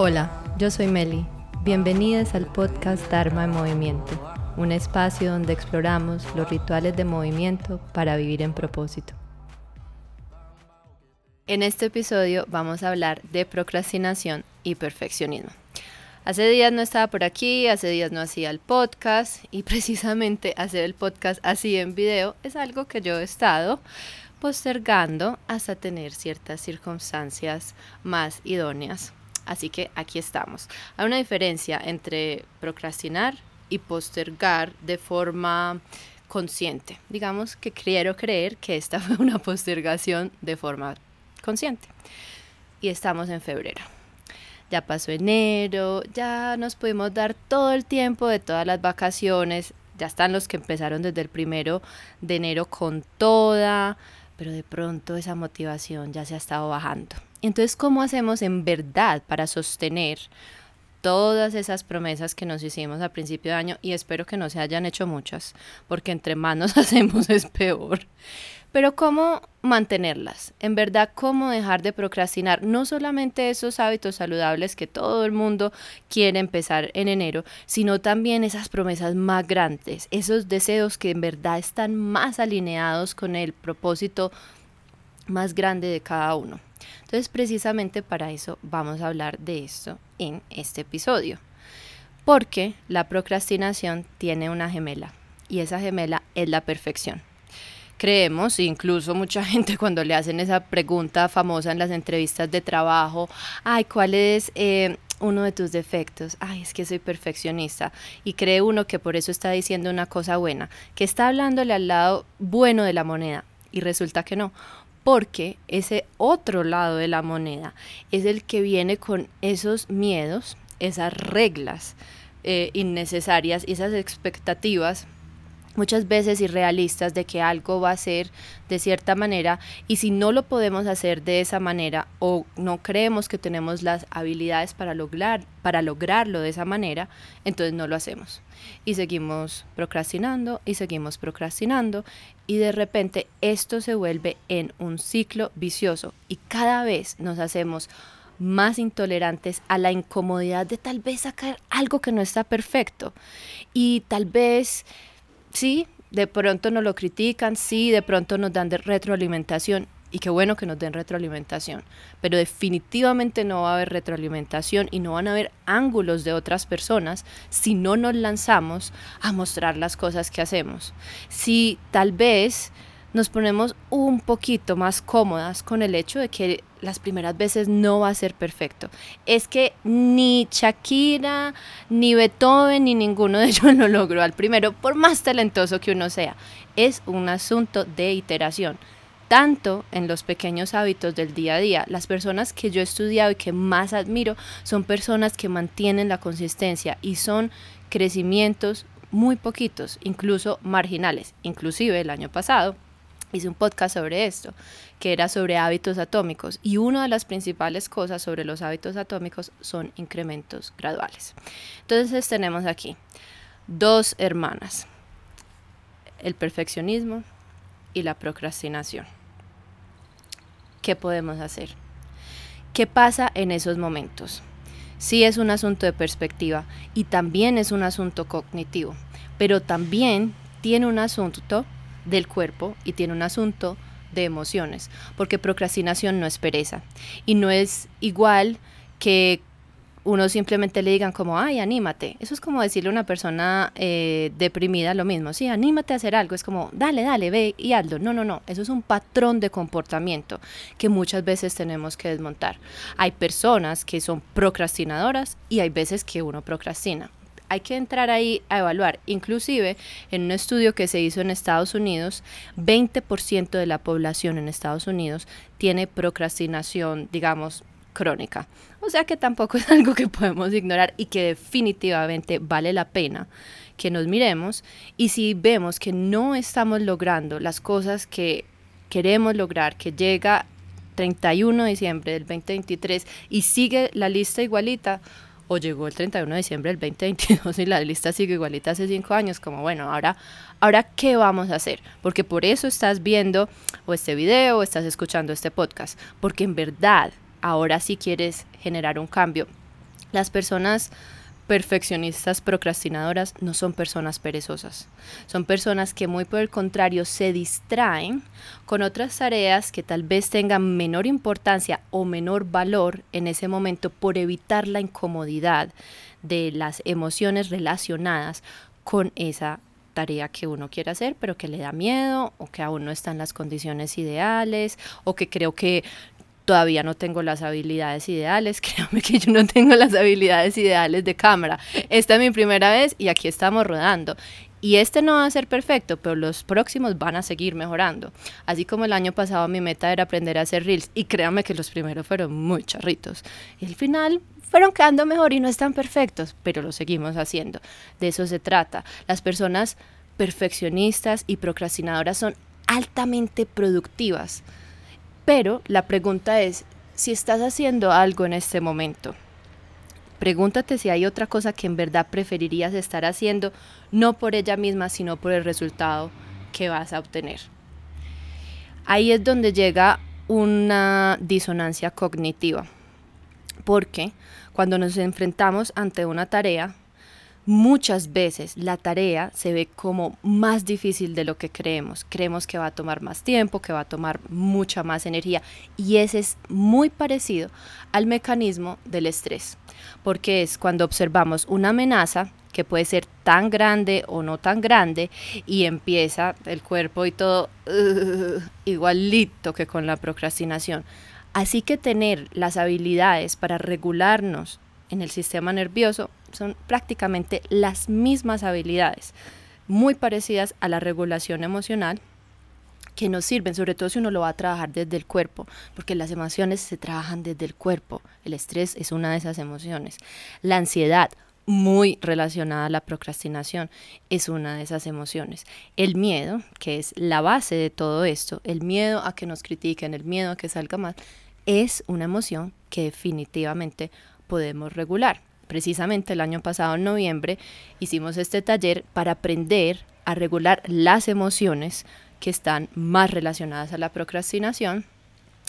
Hola, yo soy Meli. Bienvenidas al podcast Dharma en Movimiento, un espacio donde exploramos los rituales de movimiento para vivir en propósito. En este episodio vamos a hablar de procrastinación y perfeccionismo. Hace días no estaba por aquí, hace días no hacía el podcast y precisamente hacer el podcast así en video es algo que yo he estado postergando hasta tener ciertas circunstancias más idóneas Así que aquí estamos. Hay una diferencia entre procrastinar y postergar de forma consciente. Digamos que quiero creer que esta fue una postergación de forma consciente. Y estamos en febrero. Ya pasó enero, ya nos pudimos dar todo el tiempo de todas las vacaciones. Ya están los que empezaron desde el primero de enero con toda, pero de pronto esa motivación ya se ha estado bajando. Entonces, ¿cómo hacemos en verdad para sostener todas esas promesas que nos hicimos a principio de año? Y espero que no se hayan hecho muchas, porque entre más nos hacemos es peor. Pero ¿cómo mantenerlas? En verdad, ¿cómo dejar de procrastinar? No solamente esos hábitos saludables que todo el mundo quiere empezar en enero, sino también esas promesas más grandes, esos deseos que en verdad están más alineados con el propósito más grande de cada uno. Entonces, precisamente para eso vamos a hablar de esto en este episodio. Porque la procrastinación tiene una gemela y esa gemela es la perfección. Creemos, incluso mucha gente cuando le hacen esa pregunta famosa en las entrevistas de trabajo, ay, ¿cuál es eh, uno de tus defectos? Ay, es que soy perfeccionista. Y cree uno que por eso está diciendo una cosa buena, que está hablándole al lado bueno de la moneda. Y resulta que no, porque ese otro lado de la moneda es el que viene con esos miedos, esas reglas eh, innecesarias esas expectativas muchas veces irrealistas de que algo va a ser de cierta manera y si no lo podemos hacer de esa manera o no creemos que tenemos las habilidades para lograr para lograrlo de esa manera, entonces no lo hacemos. Y seguimos procrastinando y seguimos procrastinando y de repente esto se vuelve en un ciclo vicioso y cada vez nos hacemos más intolerantes a la incomodidad de tal vez sacar algo que no está perfecto y tal vez sí, de pronto nos lo critican, sí, de pronto nos dan retroalimentación y qué bueno que nos den retroalimentación, pero definitivamente no va a haber retroalimentación y no van a haber ángulos de otras personas si no nos lanzamos a mostrar las cosas que hacemos. Si tal vez nos ponemos un poquito más cómodas con el hecho de que las primeras veces no va a ser perfecto. Es que ni Shakira, ni Beethoven, ni ninguno de ellos lo logró al primero, por más talentoso que uno sea. Es un asunto de iteración. Tanto en los pequeños hábitos del día a día, las personas que yo he estudiado y que más admiro son personas que mantienen la consistencia y son crecimientos muy poquitos, incluso marginales. Inclusive el año pasado hice un podcast sobre esto, que era sobre hábitos atómicos. Y una de las principales cosas sobre los hábitos atómicos son incrementos graduales. Entonces tenemos aquí dos hermanas, el perfeccionismo y la procrastinación. ¿Qué podemos hacer? ¿Qué pasa en esos momentos? Sí es un asunto de perspectiva y también es un asunto cognitivo, pero también tiene un asunto del cuerpo y tiene un asunto de emociones, porque procrastinación no es pereza y no es igual que uno simplemente le digan como, ay, anímate. Eso es como decirle a una persona eh, deprimida lo mismo, sí, anímate a hacer algo, es como, dale, dale, ve y hazlo. No, no, no, eso es un patrón de comportamiento que muchas veces tenemos que desmontar. Hay personas que son procrastinadoras y hay veces que uno procrastina hay que entrar ahí a evaluar. Inclusive, en un estudio que se hizo en Estados Unidos, 20% de la población en Estados Unidos tiene procrastinación, digamos, crónica. O sea que tampoco es algo que podemos ignorar y que definitivamente vale la pena que nos miremos y si vemos que no estamos logrando las cosas que queremos lograr, que llega 31 de diciembre del 2023 y sigue la lista igualita, o llegó el 31 de diciembre del 2022 y la lista sigue igualita hace cinco años, como bueno, ahora, ahora ¿qué vamos a hacer? Porque por eso estás viendo o este video o estás escuchando este podcast, porque en verdad ahora sí quieres generar un cambio Las personas perfeccionistas procrastinadoras no son personas perezosas. Son personas que muy por el contrario se distraen con otras tareas que tal vez tengan menor importancia o menor valor en ese momento por evitar la incomodidad de las emociones relacionadas con esa tarea que uno quiere hacer, pero que le da miedo o que aún no están las condiciones ideales o que creo que todavía no tengo las habilidades ideales, créanme que yo no tengo las habilidades ideales de cámara. Esta es mi primera vez y aquí estamos rodando. Y este no va a ser perfecto, pero los próximos van a seguir mejorando. Así como el año pasado mi meta era aprender a hacer reels y créanme que los primeros fueron muy charritos. Y al final fueron quedando mejor y no están perfectos, pero lo seguimos haciendo. De eso se trata. Las personas perfeccionistas y procrastinadoras son altamente productivas. Pero la pregunta es, si estás haciendo algo en este momento, pregúntate si hay otra cosa que en verdad preferirías estar haciendo, no por ella misma, sino por el resultado que vas a obtener. Ahí es donde llega una disonancia cognitiva, porque cuando nos enfrentamos ante una tarea, muchas veces la tarea se ve como más difícil de lo que creemos. Creemos que va a tomar más tiempo, que va a tomar mucha más energía y ese es muy parecido al mecanismo del estrés, porque es cuando observamos una amenaza que puede ser tan grande o no tan grande y empieza el cuerpo y todo uh, igualito que con la procrastinación. Así que tener las habilidades para regularnos en el sistema nervioso son prácticamente las mismas habilidades, muy parecidas a la regulación emocional, que nos sirven, sobre todo si uno lo va a trabajar desde el cuerpo, porque las emociones se trabajan desde el cuerpo. El estrés es una de esas emociones. La ansiedad, muy relacionada a la procrastinación, es una de esas emociones. El miedo, que es la base de todo esto, el miedo a que nos critiquen, el miedo a que salga mal, es una emoción que definitivamente podemos regular. Precisamente el año pasado, en noviembre, hicimos este taller para aprender a regular las emociones que están más relacionadas a la procrastinación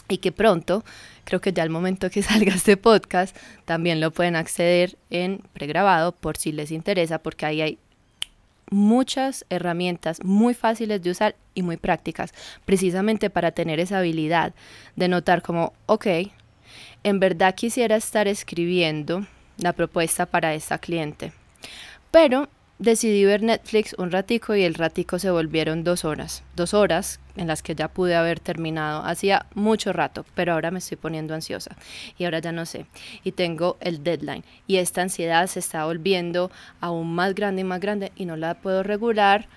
y que pronto, creo que ya al momento que salga este podcast, también lo pueden acceder en pregrabado por si les interesa, porque ahí hay muchas herramientas muy fáciles de usar y muy prácticas, precisamente para tener esa habilidad de notar como, ok, en verdad quisiera estar escribiendo la propuesta para esta cliente. Pero decidí ver Netflix un ratico y el ratico se volvieron dos horas. Dos horas en las que ya pude haber terminado hacía mucho rato, pero ahora me estoy poniendo ansiosa y ahora ya no sé. Y tengo el deadline y esta ansiedad se está volviendo aún más grande y más grande y no la puedo regular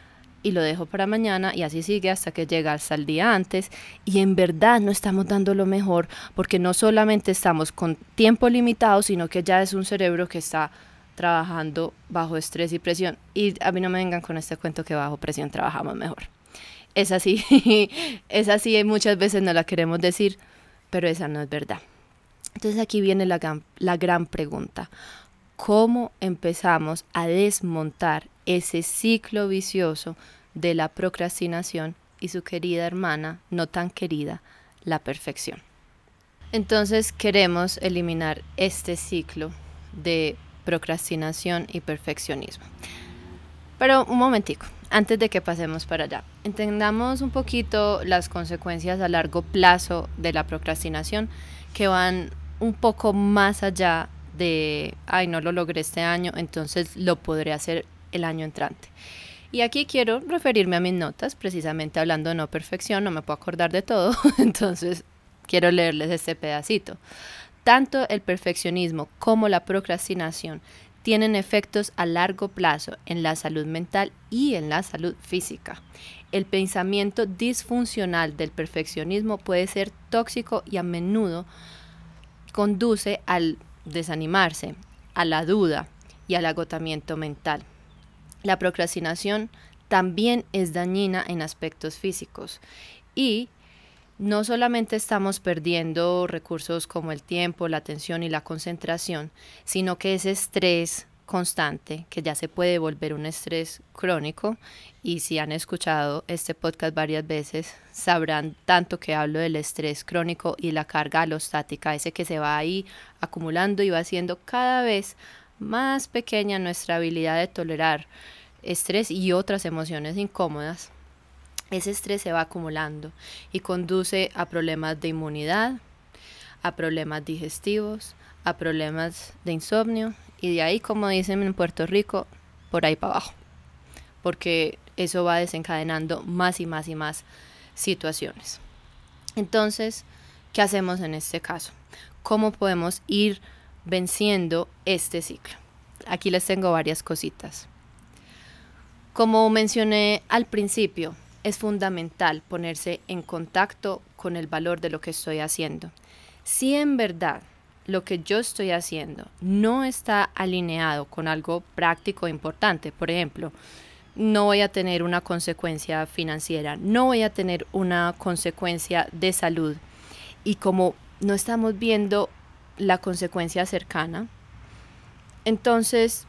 y lo dejo para mañana y así sigue hasta que llega hasta el día antes y en verdad no estamos dando lo mejor porque no solamente estamos con tiempo limitado, sino que ya es un cerebro que está trabajando bajo estrés y presión y a mí no me vengan con este cuento que bajo presión trabajamos mejor. Es así, es así y muchas veces no la queremos decir, pero esa no es verdad. Entonces aquí viene la la gran pregunta. ¿Cómo empezamos a desmontar ese ciclo vicioso de la procrastinación y su querida hermana, no tan querida, la perfección. Entonces queremos eliminar este ciclo de procrastinación y perfeccionismo. Pero un momentico, antes de que pasemos para allá, entendamos un poquito las consecuencias a largo plazo de la procrastinación que van un poco más allá de, ay, no lo logré este año, entonces lo podré hacer el año entrante. Y aquí quiero referirme a mis notas, precisamente hablando de no perfección, no me puedo acordar de todo, entonces quiero leerles este pedacito. Tanto el perfeccionismo como la procrastinación tienen efectos a largo plazo en la salud mental y en la salud física. El pensamiento disfuncional del perfeccionismo puede ser tóxico y a menudo conduce al desanimarse, a la duda y al agotamiento mental. La procrastinación también es dañina en aspectos físicos y no solamente estamos perdiendo recursos como el tiempo, la atención y la concentración, sino que ese estrés constante, que ya se puede volver un estrés crónico, y si han escuchado este podcast varias veces, sabrán tanto que hablo del estrés crónico y la carga alostática, ese que se va ahí acumulando y va haciendo cada vez más pequeña nuestra habilidad de tolerar estrés y otras emociones incómodas. Ese estrés se va acumulando y conduce a problemas de inmunidad, a problemas digestivos, a problemas de insomnio y de ahí, como dicen en Puerto Rico, por ahí para abajo. Porque eso va desencadenando más y más y más situaciones. Entonces, ¿qué hacemos en este caso? ¿Cómo podemos ir venciendo este ciclo? Aquí les tengo varias cositas. Como mencioné al principio, es fundamental ponerse en contacto con el valor de lo que estoy haciendo. Si en verdad lo que yo estoy haciendo no está alineado con algo práctico e importante, por ejemplo, no voy a tener una consecuencia financiera, no voy a tener una consecuencia de salud. Y como no estamos viendo la consecuencia cercana, entonces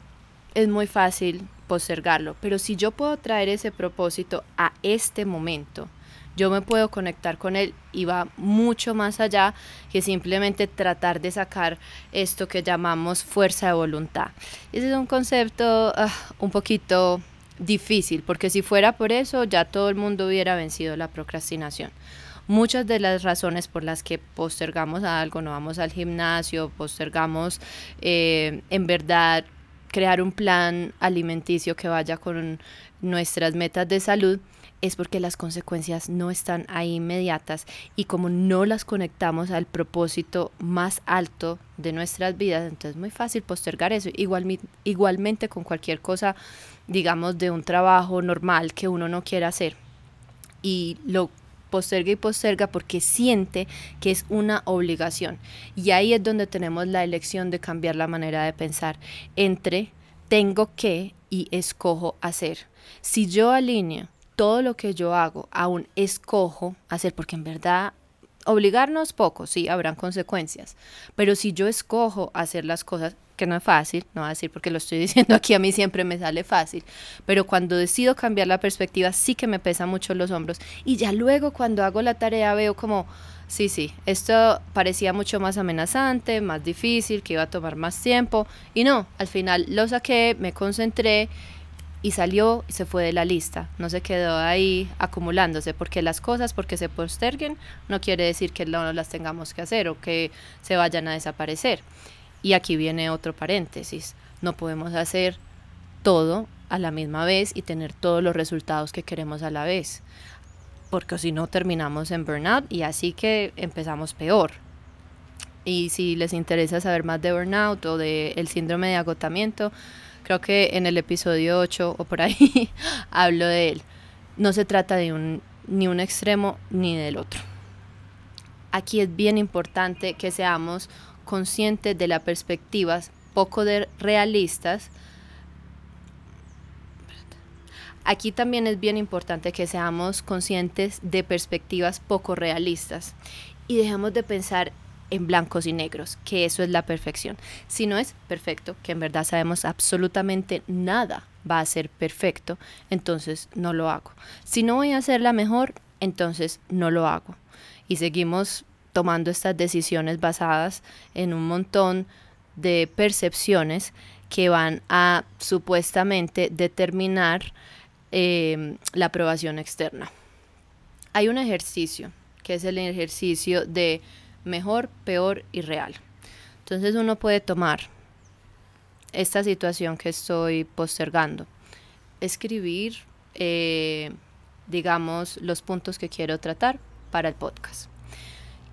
es muy fácil postergarlo. Pero si yo puedo traer ese propósito a este momento, yo me puedo conectar con él y va mucho más allá que simplemente tratar de sacar esto que llamamos fuerza de voluntad. Ese es un concepto ah, un poquito difícil, porque si fuera por eso ya todo el mundo hubiera vencido la procrastinación. Muchas de las razones por las que postergamos algo, no vamos al gimnasio, postergamos eh, en verdad crear un plan alimenticio que vaya con nuestras metas de salud, es porque las consecuencias no están ahí inmediatas y como no las conectamos al propósito más alto de nuestras vidas, entonces es muy fácil postergar eso. Igual, igualmente con cualquier cosa, digamos, de un trabajo normal que uno no quiera hacer y lo posterga y posterga porque siente que es una obligación. Y ahí es donde tenemos la elección de cambiar la manera de pensar entre tengo que y escojo hacer. Si yo alineo todo lo que yo hago aún escojo hacer, porque en verdad obligarnos poco, sí, habrán consecuencias, pero si yo escojo hacer las cosas, que no es fácil, no voy a decir porque lo estoy diciendo aquí, a mí siempre me sale fácil, pero cuando decido cambiar la perspectiva sí que me pesa mucho los hombros. Y ya luego cuando hago la tarea veo como, sí, sí, esto parecía mucho más amenazante, más difícil, que iba a tomar más tiempo y no, al final lo saqué, me concentré y salió y se fue de la lista, no se quedó ahí acumulándose, porque las cosas, porque se posterguen, no quiere decir que no las tengamos que hacer o que se vayan a desaparecer. Y aquí viene otro paréntesis, no podemos hacer todo a la misma vez y tener todos los resultados que queremos a la vez, porque si no terminamos en burnout y así que empezamos peor. Y si les interesa saber más de burnout o del el síndrome de agotamiento, Creo que en el episodio 8 o por ahí hablo de él. No se trata de un, ni un extremo ni del otro. Aquí es bien importante que seamos conscientes de las perspectivas poco realistas. Aquí también es bien importante que seamos conscientes de perspectivas poco realistas y dejemos de pensar en blancos y negros, que eso es la perfección. Si no es perfecto, que en verdad sabemos absolutamente nada va a ser perfecto, entonces no lo hago. Si no voy a hacer la mejor, entonces no lo hago. Y seguimos tomando estas decisiones basadas en un montón de percepciones que van a supuestamente determinar eh, la aprobación externa. Hay un ejercicio, que es el ejercicio de mejor, peor y real. Entonces uno puede tomar esta situación que estoy postergando, escribir, eh, digamos, los puntos que quiero tratar para el podcast.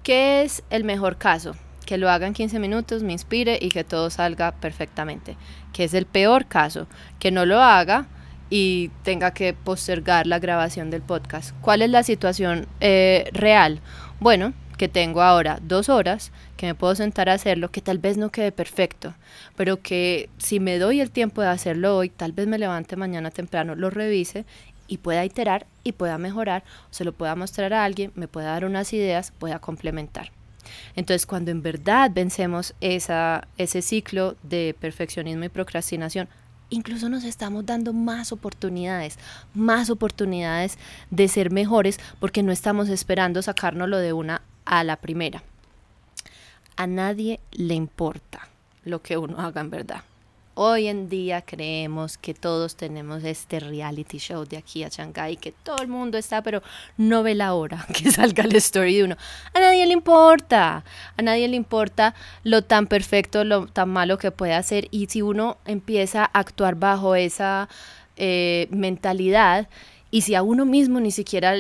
¿Qué es el mejor caso? Que lo haga en 15 minutos, me inspire y que todo salga perfectamente. ¿Qué es el peor caso? Que no lo haga y tenga que postergar la grabación del podcast. ¿Cuál es la situación eh, real? Bueno, que tengo ahora dos horas, que me puedo sentar a hacerlo, que tal vez no quede perfecto, pero que si me doy el tiempo de hacerlo hoy, tal vez me levante mañana temprano, lo revise y pueda iterar y pueda mejorar, se lo pueda mostrar a alguien, me pueda dar unas ideas, pueda complementar. Entonces, cuando en verdad vencemos esa, ese ciclo de perfeccionismo y procrastinación, incluso nos estamos dando más oportunidades, más oportunidades de ser mejores porque no estamos esperando sacárnoslo de una a la primera. A nadie le importa lo que uno haga en verdad. Hoy en día creemos que todos tenemos este reality show de aquí a Shanghai, que todo el mundo está, pero no ve la hora que salga la story de uno. A nadie le importa, a nadie le importa lo tan perfecto, lo tan malo que puede hacer. Y si uno empieza a actuar bajo esa eh, mentalidad, y si a uno mismo ni siquiera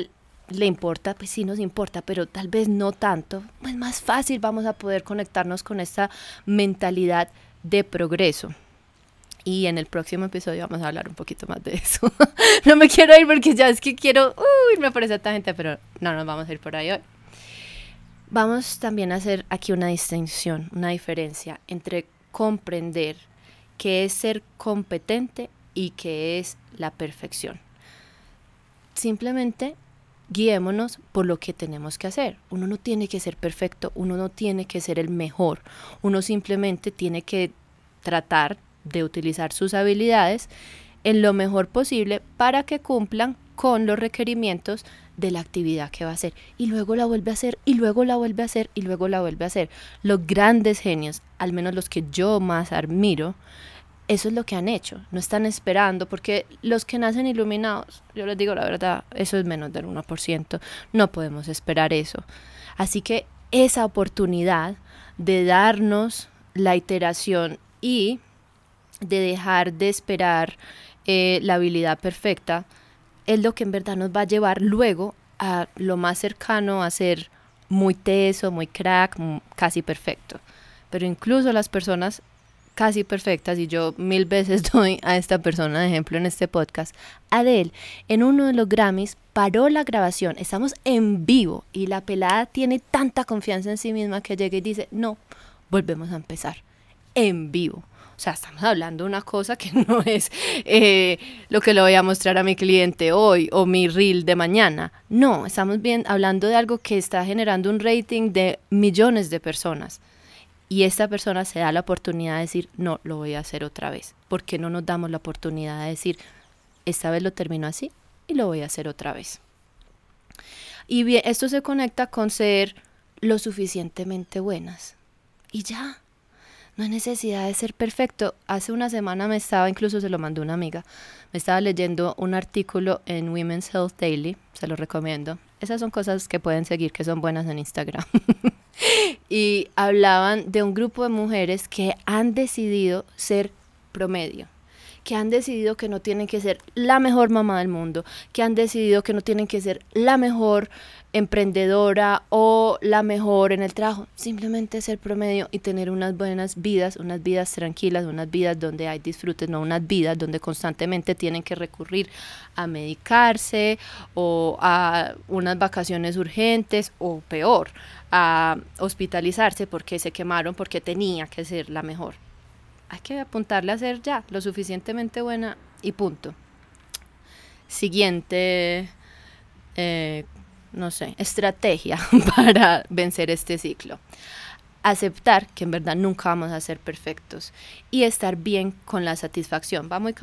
le importa, pues sí nos importa, pero tal vez no tanto, pues más fácil vamos a poder conectarnos con esta mentalidad de progreso. Y en el próximo episodio vamos a hablar un poquito más de eso. no me quiero ir porque ya es que quiero uh, irme por esta gente, pero no nos vamos a ir por ahí hoy. Vamos también a hacer aquí una distinción, una diferencia entre comprender qué es ser competente y qué es la perfección. Simplemente guiémonos por lo que tenemos que hacer. Uno no tiene que ser perfecto, uno no tiene que ser el mejor, uno simplemente tiene que tratar de utilizar sus habilidades en lo mejor posible para que cumplan con los requerimientos de la actividad que va a hacer. Y luego la vuelve a hacer, y luego la vuelve a hacer, y luego la vuelve a hacer. Los grandes genios, al menos los que yo más admiro, eso es lo que han hecho. No están esperando, porque los que nacen iluminados, yo les digo la verdad, eso es menos del 1%. No podemos esperar eso. Así que esa oportunidad de darnos la iteración y de dejar de esperar eh, la habilidad perfecta, es lo que en verdad nos va a llevar luego a lo más cercano a ser muy teso, muy crack, casi perfecto. Pero incluso las personas casi perfectas, y yo mil veces doy a esta persona de ejemplo en este podcast, Adele, en uno de los Grammys, paró la grabación, estamos en vivo y la pelada tiene tanta confianza en sí misma que llega y dice, no, volvemos a empezar, en vivo. O sea, estamos hablando de una cosa que no es eh, lo que le voy a mostrar a mi cliente hoy o mi reel de mañana. No, estamos bien hablando de algo que está generando un rating de millones de personas. Y esta persona se da la oportunidad de decir, no, lo voy a hacer otra vez. ¿Por qué no nos damos la oportunidad de decir, esta vez lo termino así y lo voy a hacer otra vez? Y bien, esto se conecta con ser lo suficientemente buenas. Y ya, no hay necesidad de ser perfecto. Hace una semana me estaba, incluso se lo mandó una amiga, me estaba leyendo un artículo en Women's Health Daily, se lo recomiendo. Esas son cosas que pueden seguir, que son buenas en Instagram. y hablaban de un grupo de mujeres que han decidido ser promedio que han decidido que no tienen que ser la mejor mamá del mundo, que han decidido que no tienen que ser la mejor emprendedora o la mejor en el trabajo, simplemente ser promedio y tener unas buenas vidas, unas vidas tranquilas, unas vidas donde hay disfrutes, no unas vidas donde constantemente tienen que recurrir a medicarse o a unas vacaciones urgentes o peor, a hospitalizarse porque se quemaron porque tenía que ser la mejor. Hay que apuntarle a ser ya lo suficientemente buena y punto. Siguiente eh, no sé, estrategia para vencer este ciclo. Aceptar que en verdad nunca vamos a ser perfectos y estar bien con la satisfacción. Va muy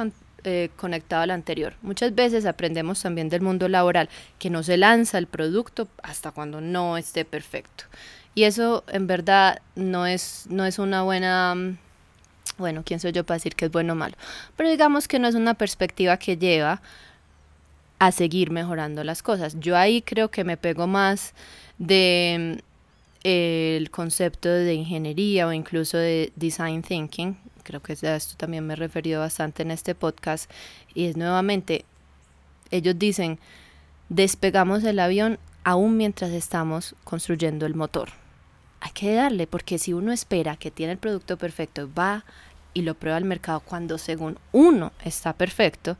eh, conectado al anterior. Muchas veces aprendemos también del mundo laboral que no se lanza el producto hasta cuando no esté perfecto. Y eso en verdad no es, no es una buena bueno, ¿quién soy yo para decir que es bueno o malo? Pero digamos que no es una perspectiva que lleva a seguir mejorando las cosas. Yo ahí creo que me pego más de eh, el concepto de ingeniería o incluso de design thinking. Creo que a esto también me he referido bastante en este podcast. Y es nuevamente, ellos dicen, despegamos el avión aún mientras estamos construyendo el motor. Hay que darle, porque si uno espera que tiene el producto perfecto, va y lo prueba al mercado cuando según uno está perfecto,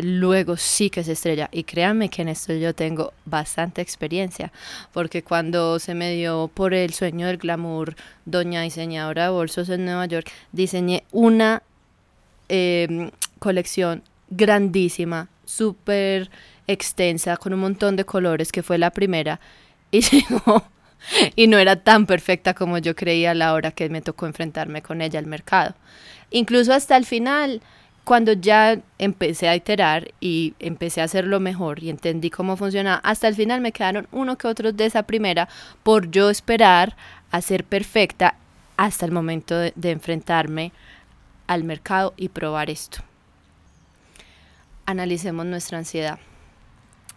luego sí que se estrella. Y créanme que en esto yo tengo bastante experiencia, porque cuando se me dio por el sueño del glamour, doña diseñadora de bolsos en Nueva York, diseñé una em, colección grandísima, súper extensa, con un montón de colores, que fue la primera. Y llegó y no era tan perfecta como yo creía a la hora que me tocó enfrentarme con ella al mercado. Incluso hasta el final, cuando ya empecé a iterar y empecé a hacerlo mejor y entendí cómo funcionaba, hasta el final me quedaron uno que otros de esa primera por yo esperar a ser perfecta hasta el momento de, de enfrentarme al mercado y probar esto. Analicemos nuestra ansiedad.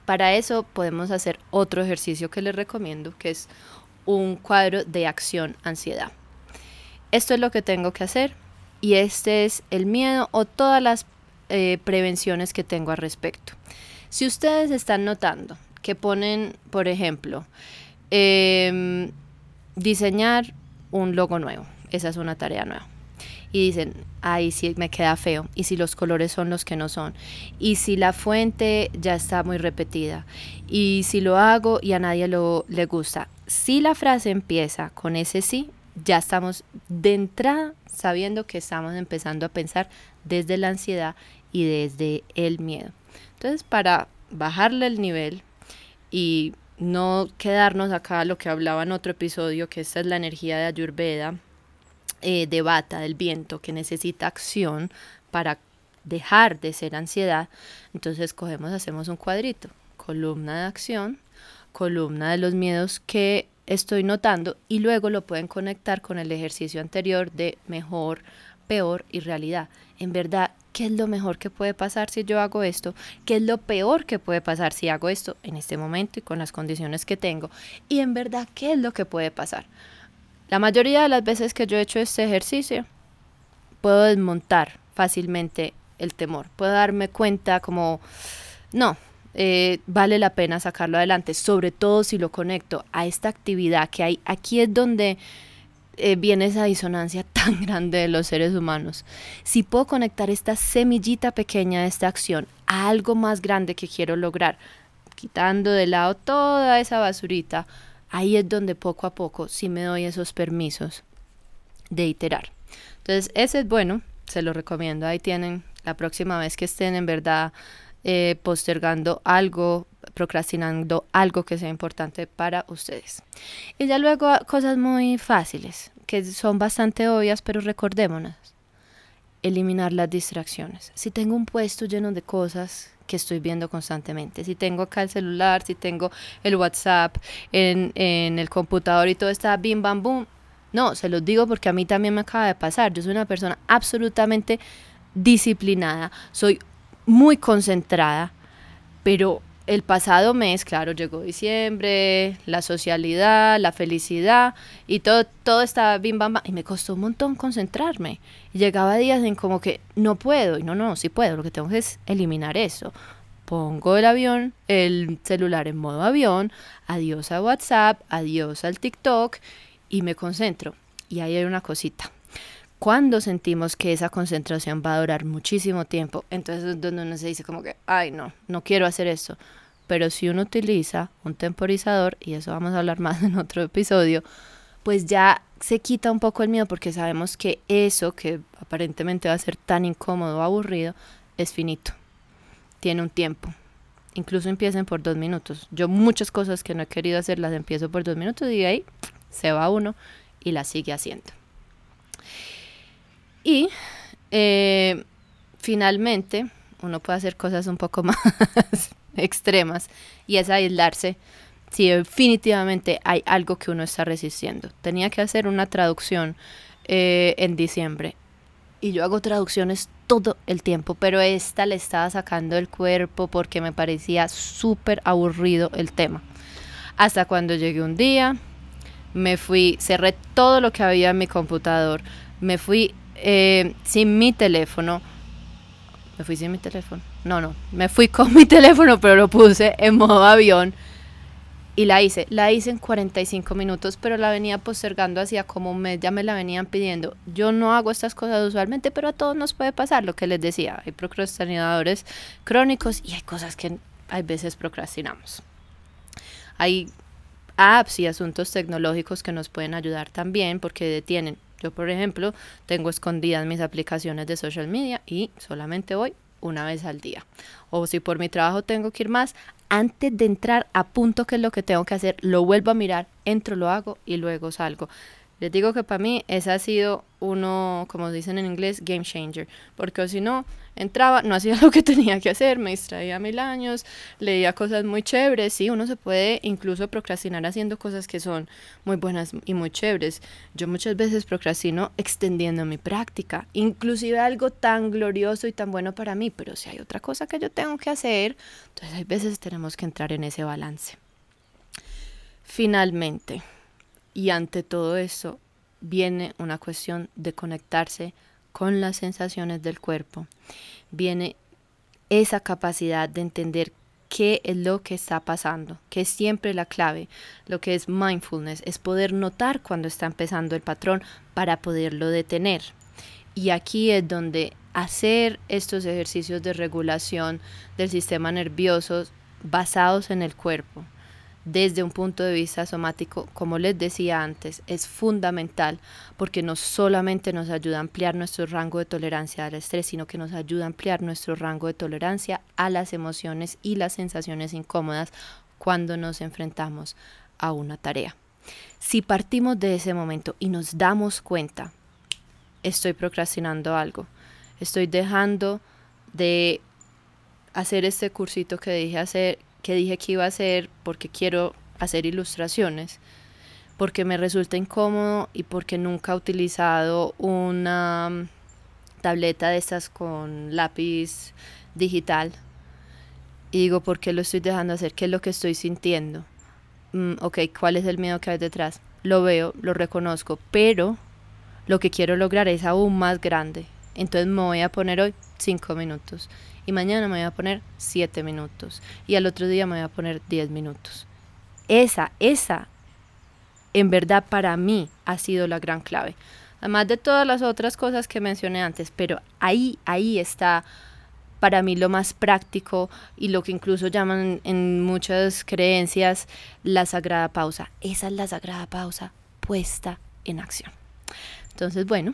Para eso podemos hacer otro ejercicio que les recomiendo, que es un cuadro de acción ansiedad. Esto es lo que tengo que hacer y este es el miedo o todas las eh, prevenciones que tengo al respecto. Si ustedes están notando que ponen, por ejemplo, em, diseñar un logo nuevo, esa es una tarea nueva y dicen, ay, sí me queda feo, y si los colores son los que no son, y si la fuente ya está muy repetida, y si lo hago y a nadie lo, le gusta. Si la frase empieza con ese sí, ya estamos de entrada sabiendo que estamos empezando a pensar desde la ansiedad y desde el miedo. Entonces, para bajarle el nivel y no quedarnos acá lo que hablaba en otro episodio, que esta es la energía de Ayurveda, eh, de bata, del viento, que necesita acción para dejar de ser ansiedad, entonces cogemos, hacemos un cuadrito, columna de acción, columna de los miedos que estoy notando y luego lo pueden conectar con el ejercicio anterior de mejor, peor y realidad. En verdad, ¿qué es lo mejor que puede pasar si yo hago esto? ¿Qué es lo peor que puede pasar si hago esto en este momento y con las condiciones que tengo? Y en verdad, ¿qué es lo que puede pasar? La mayoría de las veces que yo he hecho este ejercicio, puedo desmontar fácilmente el temor. Puedo darme cuenta como, no, eh, vale la pena sacarlo adelante, sobre todo si lo conecto a esta actividad que hay. Aquí es donde eh, viene esa disonancia tan grande de los seres humanos. Si puedo conectar esta semillita pequeña de esta acción a algo más grande que quiero lograr, quitando de lado toda esa basurita, ahí es donde poco a poco sí me doy esos permisos de iterar. Entonces, ese es bueno, se lo recomiendo. Ahí tienen la próxima vez que estén en verdad eh, postergando algo, procrastinando algo que sea importante para ustedes. Y ya luego cosas muy fáciles, que son bastante obvias, pero recordémonos. Eliminar las distracciones. Si tengo un puesto lleno de cosas que estoy viendo constantemente. Si tengo acá el celular, si tengo el WhatsApp en, en el computador y todo está bim bam boom. No, se los digo porque a mí también me acaba de pasar. Yo soy una persona absolutamente disciplinada, soy muy concentrada, pero el pasado mes, claro, llegó diciembre, la socialidad, la felicidad y todo, todo estaba bim bam, bam y me costó un montón concentrarme. Llegaba días en como que no puedo, y no, no, sí puedo, lo que tengo es eliminar eso. Pongo el avión, el celular en modo avión, adiós a WhatsApp, adiós al TikTok y me concentro. Y ahí hay una cosita. Cuando sentimos que esa concentración va a durar muchísimo tiempo, entonces es donde uno se dice como que, ay no, no quiero hacer eso. Pero si uno utiliza un temporizador, y eso vamos a hablar más en otro episodio, pues ya se quita un poco el miedo porque sabemos que eso que aparentemente va a ser tan incómodo o aburrido es finito. Tiene un tiempo. Incluso empiecen por dos minutos. Yo muchas cosas que no he querido hacer las empiezo por dos minutos y ahí se va uno y las sigue haciendo. Y eh, finalmente uno puede hacer cosas un poco más extremas y es aislarse si definitivamente hay algo que uno está resistiendo. Tenía que hacer una traducción eh, en diciembre y yo hago traducciones todo el tiempo, pero esta le estaba sacando el cuerpo porque me parecía súper aburrido el tema. Hasta cuando llegué un día, me fui, cerré todo lo que había en mi computador, me fui eh, sin mi teléfono. Me fui sin mi teléfono. No, no. Me fui con mi teléfono, pero lo puse en modo avión. Y la hice. La hice en 45 minutos, pero la venía postergando hacía como un mes. Ya me la venían pidiendo. Yo no hago estas cosas usualmente, pero a todos nos puede pasar lo que les decía. Hay procrastinadores crónicos y hay cosas que hay veces procrastinamos. Hay apps y asuntos tecnológicos que nos pueden ayudar también porque detienen yo, por ejemplo, tengo escondidas mis aplicaciones de social media y solamente voy una vez al día. O si por mi trabajo tengo que ir más, antes de entrar apunto qué es lo que tengo que hacer, lo vuelvo a mirar, entro, lo hago y luego salgo. Les digo que para mí ese ha sido uno, como dicen en inglés, game changer, porque si no, entraba, no hacía lo que tenía que hacer, me distraía mil años, leía cosas muy chéveres, sí, uno se puede incluso procrastinar haciendo cosas que son muy buenas y muy chéveres. Yo muchas veces procrastino extendiendo mi práctica, inclusive algo tan glorioso y tan bueno para mí, pero si hay otra cosa que yo tengo que hacer, entonces hay veces tenemos que entrar en ese balance. Finalmente, y ante todo eso viene una cuestión de conectarse con las sensaciones del cuerpo. Viene esa capacidad de entender qué es lo que está pasando, que es siempre la clave. Lo que es mindfulness es poder notar cuando está empezando el patrón para poderlo detener. Y aquí es donde hacer estos ejercicios de regulación del sistema nervioso basados en el cuerpo, desde un punto de vista somático, como les decía antes, es fundamental porque no solamente nos ayuda a ampliar nuestro rango de tolerancia al estrés, sino que nos ayuda a ampliar nuestro rango de tolerancia a las emociones y las sensaciones incómodas cuando nos enfrentamos a una tarea. Si partimos de ese momento y nos damos cuenta, estoy procrastinando algo, estoy dejando de hacer este cursito que dije hacer, que dije que iba a hacer porque quiero hacer ilustraciones, porque me resulta incómodo y porque nunca he utilizado una mm, tableta de estas con lápiz digital. Y digo, ¿por qué lo estoy dejando hacer? ¿Qué es lo que estoy sintiendo? Mm, ok, ¿cuál es el miedo que hay detrás? Lo veo, lo reconozco, pero lo que quiero lograr es aún más grande. Entonces me voy a poner hoy cinco minutos y mañana me voy a poner 7 minutos y al otro día me voy a poner 10 minutos. Esa, esa, en verdad para mí ha sido la gran clave. Además de todas las otras cosas que mencioné antes, pero ahí, ahí está para mí lo más práctico y lo que incluso llaman en muchas creencias la sagrada pausa. Esa es la sagrada pausa puesta en acción. Entonces, bueno,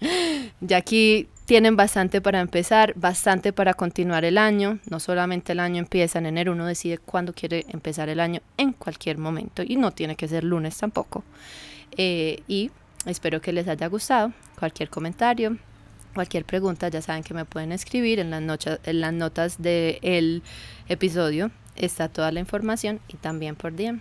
ya aquí tienen bastante para empezar, bastante para continuar el año. No solamente el año empieza en enero, uno decide cuándo quiere empezar el año en cualquier momento y no tiene que ser lunes tampoco. Eh, y espero que les haya gustado. Cualquier comentario, cualquier pregunta, ya saben que me pueden escribir en las, en las notas del episodio. Está toda la información y también por DM.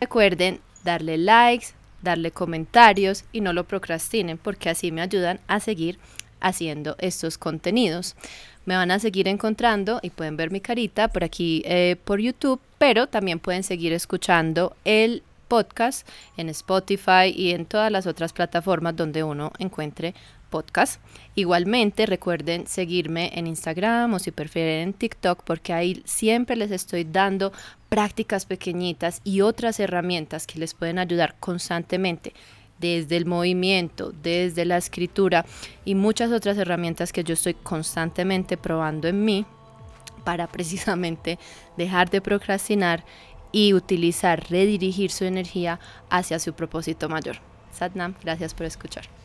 Recuerden darle likes, darle comentarios y no lo procrastinen porque así me ayudan a seguir haciendo estos contenidos. Me van a seguir encontrando y pueden ver mi carita por aquí eh, por YouTube, pero también pueden seguir escuchando el podcast en Spotify y en todas las otras plataformas donde uno encuentre podcast. Igualmente recuerden seguirme en Instagram o si prefieren en TikTok porque ahí siempre les estoy dando prácticas pequeñitas y otras herramientas que les pueden ayudar constantemente desde el movimiento, desde la escritura y muchas otras herramientas que yo estoy constantemente probando en mí para precisamente dejar de procrastinar y utilizar, redirigir su energía hacia su propósito mayor. Satnam, gracias por escuchar.